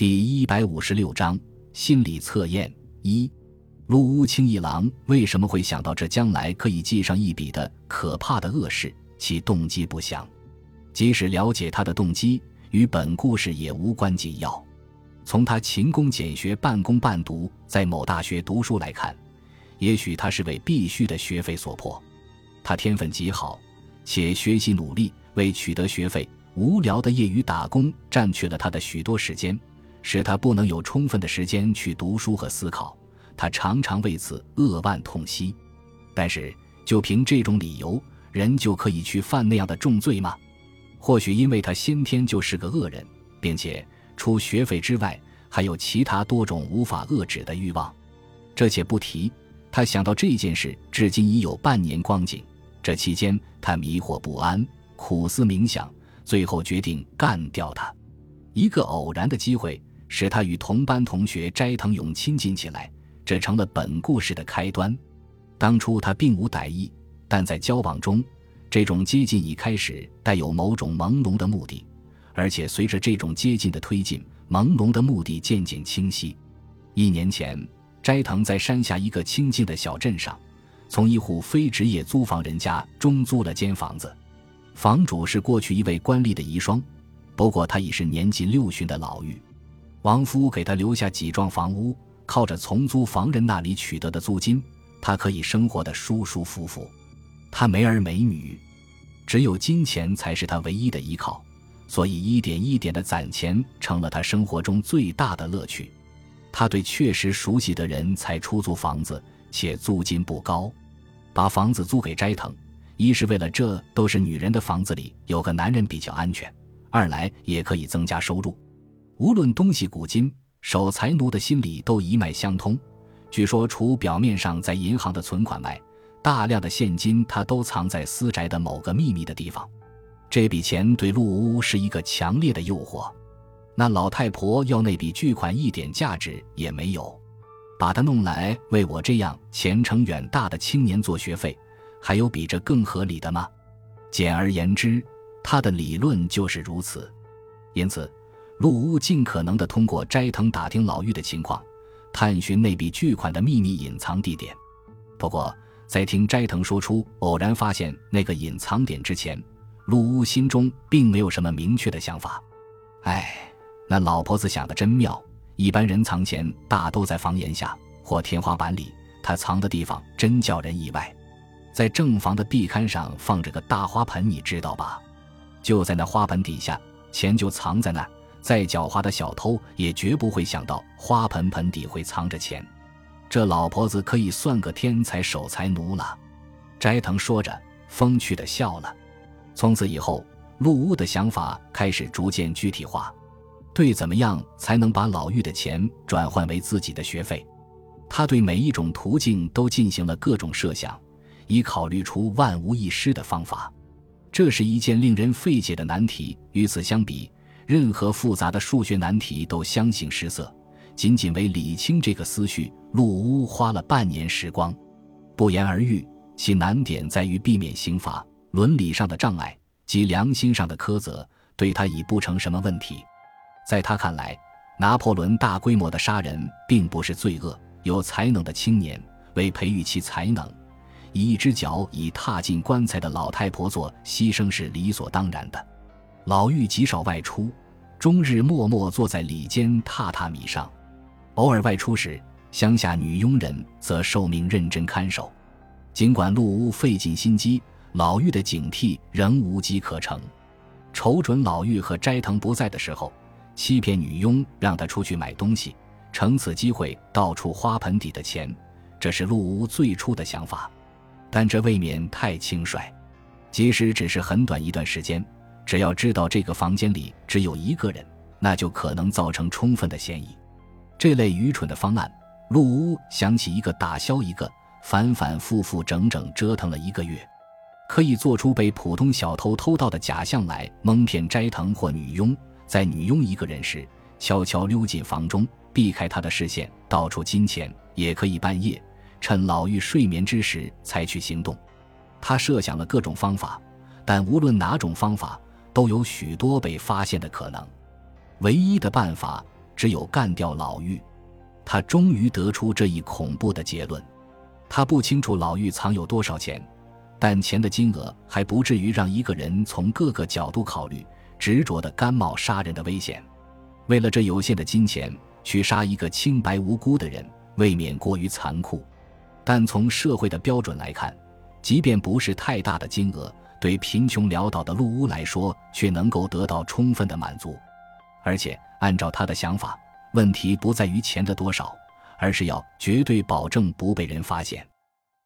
第一百五十六章心理测验一。陆屋清一郎为什么会想到这将来可以记上一笔的可怕的恶事？其动机不详。即使了解他的动机，与本故事也无关紧要。从他勤工俭学、半工半读，在某大学读书来看，也许他是为必须的学费所迫。他天分极好，且学习努力，为取得学费，无聊的业余打工占据了他的许多时间。使他不能有充分的时间去读书和思考，他常常为此扼腕痛惜。但是，就凭这种理由，人就可以去犯那样的重罪吗？或许因为他先天就是个恶人，并且除学费之外，还有其他多种无法遏制的欲望。这且不提。他想到这件事，至今已有半年光景。这期间，他迷惑不安，苦思冥想，最后决定干掉他。一个偶然的机会。使他与同班同学斋藤勇亲近起来，这成了本故事的开端。当初他并无歹意，但在交往中，这种接近已开始带有某种朦胧的目的，而且随着这种接近的推进，朦胧的目的渐渐清晰。一年前，斋藤在山下一个清静的小镇上，从一户非职业租房人家中租了间房子，房主是过去一位官吏的遗孀，不过他已是年近六旬的老妪。王夫给他留下几幢房屋，靠着从租房人那里取得的租金，他可以生活的舒舒服服。他没儿没女，只有金钱才是他唯一的依靠，所以一点一点的攒钱成了他生活中最大的乐趣。他对确实熟悉的人才出租房子，且租金不高。把房子租给斋藤，一是为了这都是女人的房子里有个男人比较安全；二来也可以增加收入。无论东西古今，守财奴的心理都一脉相通。据说，除表面上在银行的存款外，大量的现金他都藏在私宅的某个秘密的地方。这笔钱对陆屋是一个强烈的诱惑。那老太婆要那笔巨款一点价值也没有，把它弄来为我这样前程远大的青年做学费，还有比这更合理的吗？简而言之，他的理论就是如此。因此。陆屋尽可能地通过斋藤打听老妪的情况，探寻那笔巨款的秘密隐藏地点。不过，在听斋藤说出偶然发现那个隐藏点之前，陆屋心中并没有什么明确的想法。哎，那老婆子想的真妙！一般人藏钱大都在房檐下或天花板里，他藏的地方真叫人意外。在正房的壁龛上放着个大花盆，你知道吧？就在那花盆底下，钱就藏在那儿。再狡猾的小偷也绝不会想到花盆盆底会藏着钱，这老婆子可以算个天才守财奴了。斋藤说着，风趣的笑了。从此以后，陆屋的想法开始逐渐具体化，对怎么样才能把老妪的钱转换为自己的学费，他对每一种途径都进行了各种设想，以考虑出万无一失的方法。这是一件令人费解的难题。与此相比，任何复杂的数学难题都相形失色。仅仅为理清这个思绪，陆屋花了半年时光。不言而喻，其难点在于避免刑罚、伦理上的障碍及良心上的苛责，对他已不成什么问题。在他看来，拿破仑大规模的杀人并不是罪恶。有才能的青年为培育其才能，以一只脚已踏进棺材的老太婆做牺牲是理所当然的。老妪极少外出，终日默默坐在里间榻榻米上。偶尔外出时，乡下女佣人则受命认真看守。尽管陆屋费尽心机，老妪的警惕仍无机可乘。瞅准老妪和斋藤不在的时候，欺骗女佣让她出去买东西，乘此机会盗出花盆底的钱。这是陆屋最初的想法，但这未免太轻率。即使只是很短一段时间。只要知道这个房间里只有一个人，那就可能造成充分的嫌疑。这类愚蠢的方案，陆屋想起一个打消一个，反反复复整整折腾了一个月，可以做出被普通小偷偷盗的假象来蒙骗斋藤或女佣。在女佣一个人时，悄悄溜进房中，避开他的视线，盗出金钱；也可以半夜趁老妪睡眠之时采取行动。他设想了各种方法，但无论哪种方法。都有许多被发现的可能，唯一的办法只有干掉老妪。他终于得出这一恐怖的结论。他不清楚老妪藏有多少钱，但钱的金额还不至于让一个人从各个角度考虑，执着的甘冒杀人的危险。为了这有限的金钱去杀一个清白无辜的人，未免过于残酷。但从社会的标准来看，即便不是太大的金额，对贫穷潦倒的陆屋来说，却能够得到充分的满足。而且，按照他的想法，问题不在于钱的多少，而是要绝对保证不被人发现。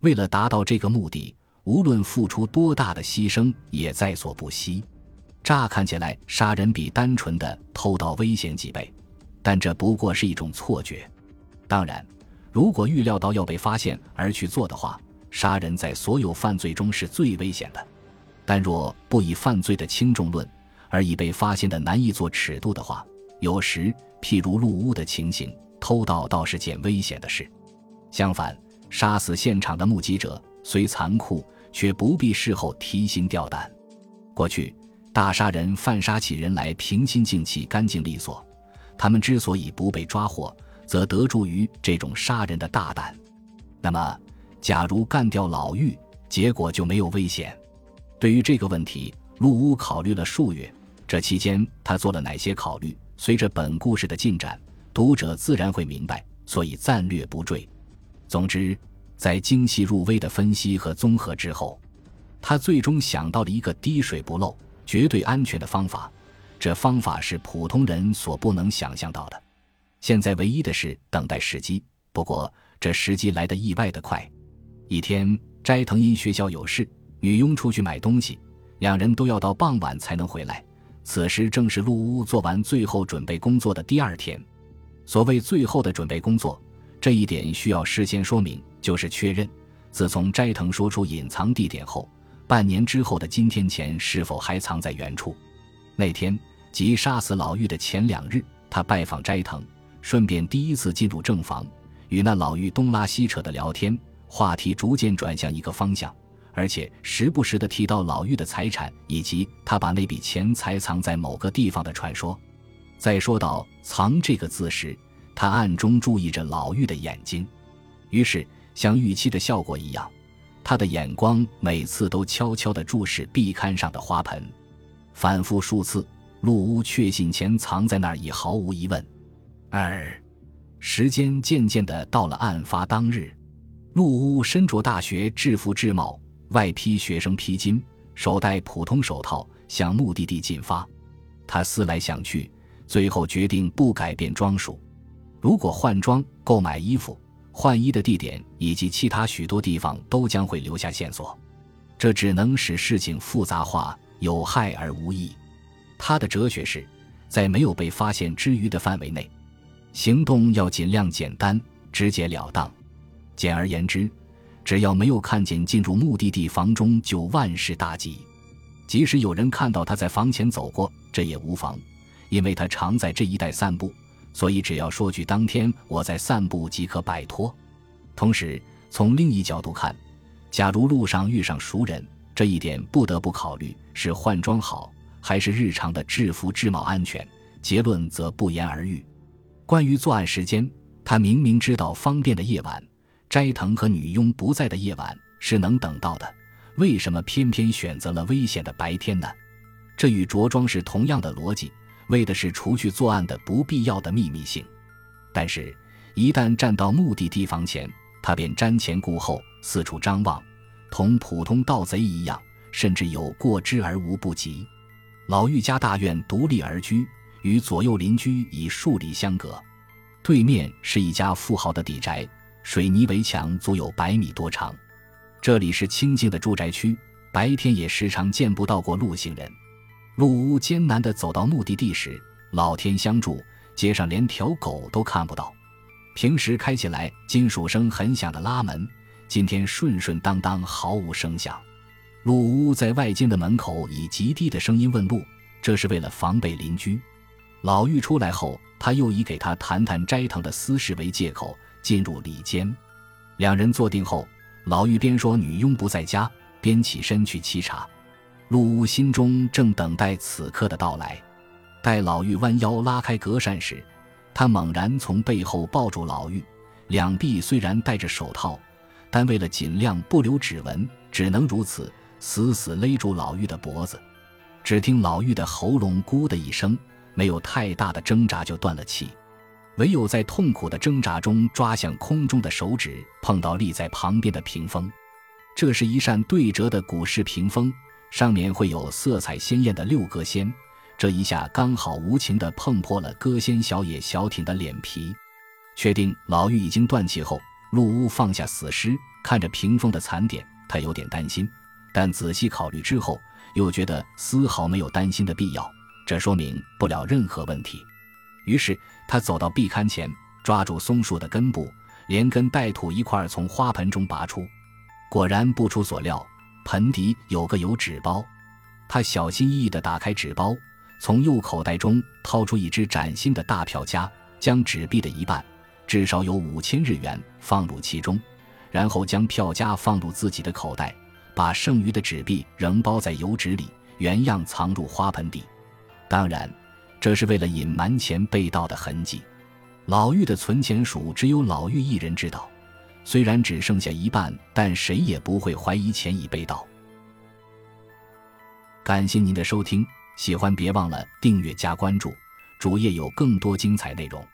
为了达到这个目的，无论付出多大的牺牲，也在所不惜。乍看起来，杀人比单纯的偷盗危险几倍，但这不过是一种错觉。当然，如果预料到要被发现而去做的话，杀人在所有犯罪中是最危险的。但若不以犯罪的轻重论，而以被发现的难易做尺度的话，有时，譬如入屋的情形，偷盗倒是件危险的事。相反，杀死现场的目击者虽残酷，却不必事后提心吊胆。过去，大杀人犯杀起人来平心静气、干净利索，他们之所以不被抓获。则得助于这种杀人的大胆。那么，假如干掉老妪，结果就没有危险。对于这个问题，陆屋考虑了数月。这期间，他做了哪些考虑？随着本故事的进展，读者自然会明白，所以暂略不赘。总之，在精细入微的分析和综合之后，他最终想到了一个滴水不漏、绝对安全的方法。这方法是普通人所不能想象到的。现在唯一的是等待时机，不过这时机来得意外的快。一天，斋藤因学校有事，女佣出去买东西，两人都要到傍晚才能回来。此时正是陆屋做完最后准备工作的第二天。所谓最后的准备工作，这一点需要事先说明，就是确认自从斋藤说出隐藏地点后，半年之后的今天前是否还藏在原处。那天即杀死老妪的前两日，他拜访斋藤。顺便第一次进入正房，与那老妪东拉西扯的聊天，话题逐渐转向一个方向，而且时不时的提到老妪的财产以及他把那笔钱财藏在某个地方的传说。在说到“藏”这个字时，他暗中注意着老妪的眼睛，于是像预期的效果一样，他的眼光每次都悄悄地注视壁龛上的花盆，反复数次，陆屋确信钱藏在那儿已毫无疑问。二，时间渐渐的到了案发当日，陆屋身着大学制服制帽，外披学生披巾，手戴普通手套，向目的地进发。他思来想去，最后决定不改变装束。如果换装、购买衣服、换衣的地点以及其他许多地方都将会留下线索，这只能使事情复杂化，有害而无益。他的哲学是，在没有被发现之余的范围内。行动要尽量简单、直截了当。简而言之，只要没有看见进入目的地房中，就万事大吉。即使有人看到他在房前走过，这也无妨，因为他常在这一带散步，所以只要说句“当天我在散步”即可摆脱。同时，从另一角度看，假如路上遇上熟人，这一点不得不考虑是换装好还是日常的制服制帽安全。结论则不言而喻。关于作案时间，他明明知道方便的夜晚，斋藤和女佣不在的夜晚是能等到的，为什么偏偏选择了危险的白天呢？这与着装是同样的逻辑，为的是除去作案的不必要的秘密性。但是，一旦站到目的地房前，他便瞻前顾后，四处张望，同普通盗贼一样，甚至有过之而无不及。老玉家大院独立而居。与左右邻居以数里相隔，对面是一家富豪的底宅，水泥围墙足有百米多长。这里是清静的住宅区，白天也时常见不到过路行人。陆屋艰难地走到目的地时，老天相助，街上连条狗都看不到。平时开起来金属声很响的拉门，今天顺顺当当，毫无声响。陆屋在外间的门口以极低的声音问路，这是为了防备邻居。老妪出来后，他又以给他谈谈斋藤的私事为借口进入里间。两人坐定后，老妪边说女佣不在家，边起身去沏茶。陆屋心中正等待此刻的到来。待老妪弯腰拉开隔扇时，他猛然从背后抱住老妪，两臂虽然戴着手套，但为了尽量不留指纹，只能如此死死勒住老妪的脖子。只听老妪的喉咙“咕”的一声，没有太大的挣扎就断了气，唯有在痛苦的挣扎中抓向空中的手指碰到立在旁边的屏风。这是一扇对折的古式屏风，上面会有色彩鲜艳的六个仙。这一下刚好无情地碰破了歌仙小野小挺的脸皮。确定老妪已经断气后，陆屋放下死尸，看着屏风的残点，他有点担心，但仔细考虑之后，又觉得丝毫没有担心的必要。这说明不了任何问题。于是他走到壁龛前，抓住松树的根部，连根带土一块从花盆中拔出。果然不出所料，盆底有个油纸包。他小心翼翼地打开纸包。从右口袋中掏出一只崭新的大票夹，将纸币的一半，至少有五千日元放入其中，然后将票夹放入自己的口袋，把剩余的纸币仍包在油纸里，原样藏入花盆底。当然，这是为了隐瞒钱被盗的痕迹。老玉的存钱数只有老玉一人知道，虽然只剩下一半，但谁也不会怀疑钱已被盗。感谢您的收听。喜欢别忘了订阅加关注，主页有更多精彩内容。